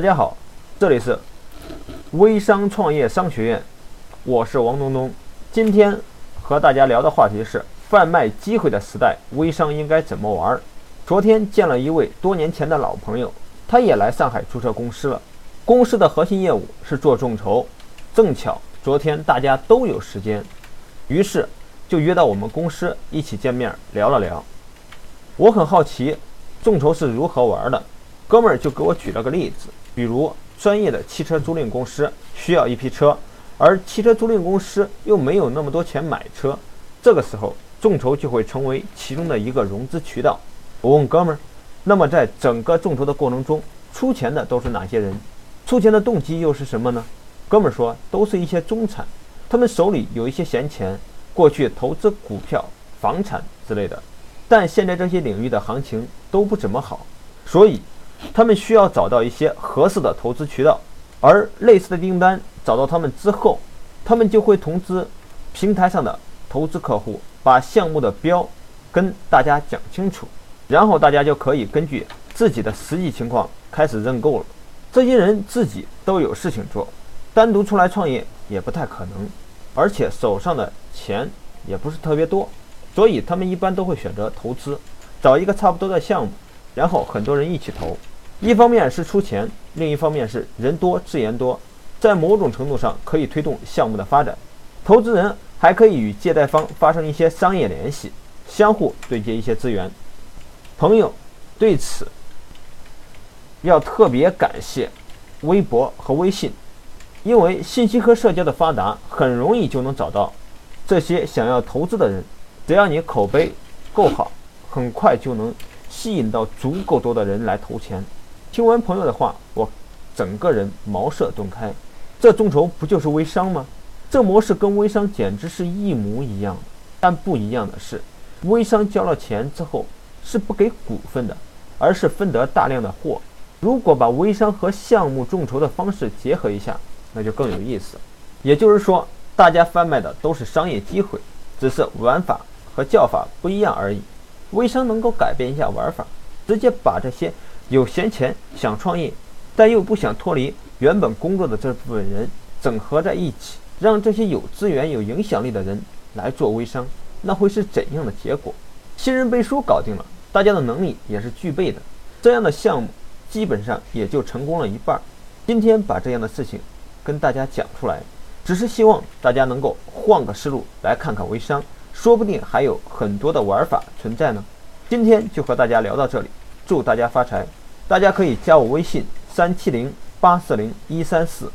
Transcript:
大家好，这里是微商创业商学院，我是王东东。今天和大家聊的话题是贩卖机会的时代，微商应该怎么玩？昨天见了一位多年前的老朋友，他也来上海注册公司了。公司的核心业务是做众筹，正巧昨天大家都有时间，于是就约到我们公司一起见面聊了聊。我很好奇众筹是如何玩的，哥们儿就给我举了个例子。比如，专业的汽车租赁公司需要一批车，而汽车租赁公司又没有那么多钱买车，这个时候众筹就会成为其中的一个融资渠道。我问哥们儿：“那么在整个众筹的过程中，出钱的都是哪些人？出钱的动机又是什么呢？”哥们儿说：“都是一些中产，他们手里有一些闲钱，过去投资股票、房产之类的，但现在这些领域的行情都不怎么好，所以。”他们需要找到一些合适的投资渠道，而类似的订单找到他们之后，他们就会通知平台上的投资客户，把项目的标跟大家讲清楚，然后大家就可以根据自己的实际情况开始认购了。这些人自己都有事情做，单独出来创业也不太可能，而且手上的钱也不是特别多，所以他们一般都会选择投资，找一个差不多的项目，然后很多人一起投。一方面是出钱，另一方面是人多资源多，在某种程度上可以推动项目的发展。投资人还可以与借贷方发生一些商业联系，相互对接一些资源。朋友，对此要特别感谢微博和微信，因为信息和社交的发达，很容易就能找到这些想要投资的人。只要你口碑够好，很快就能吸引到足够多的人来投钱。听完朋友的话，我整个人茅塞顿开。这众筹不就是微商吗？这模式跟微商简直是一模一样。但不一样的是，微商交了钱之后是不给股份的，而是分得大量的货。如果把微商和项目众筹的方式结合一下，那就更有意思。也就是说，大家贩卖的都是商业机会，只是玩法和叫法不一样而已。微商能够改变一下玩法，直接把这些。有闲钱想创业，但又不想脱离原本工作的这部分人整合在一起，让这些有资源、有影响力的人来做微商，那会是怎样的结果？新人背书搞定了，大家的能力也是具备的，这样的项目基本上也就成功了一半。今天把这样的事情跟大家讲出来，只是希望大家能够换个思路来看看微商，说不定还有很多的玩法存在呢。今天就和大家聊到这里，祝大家发财！大家可以加我微信三七零八四零一三四，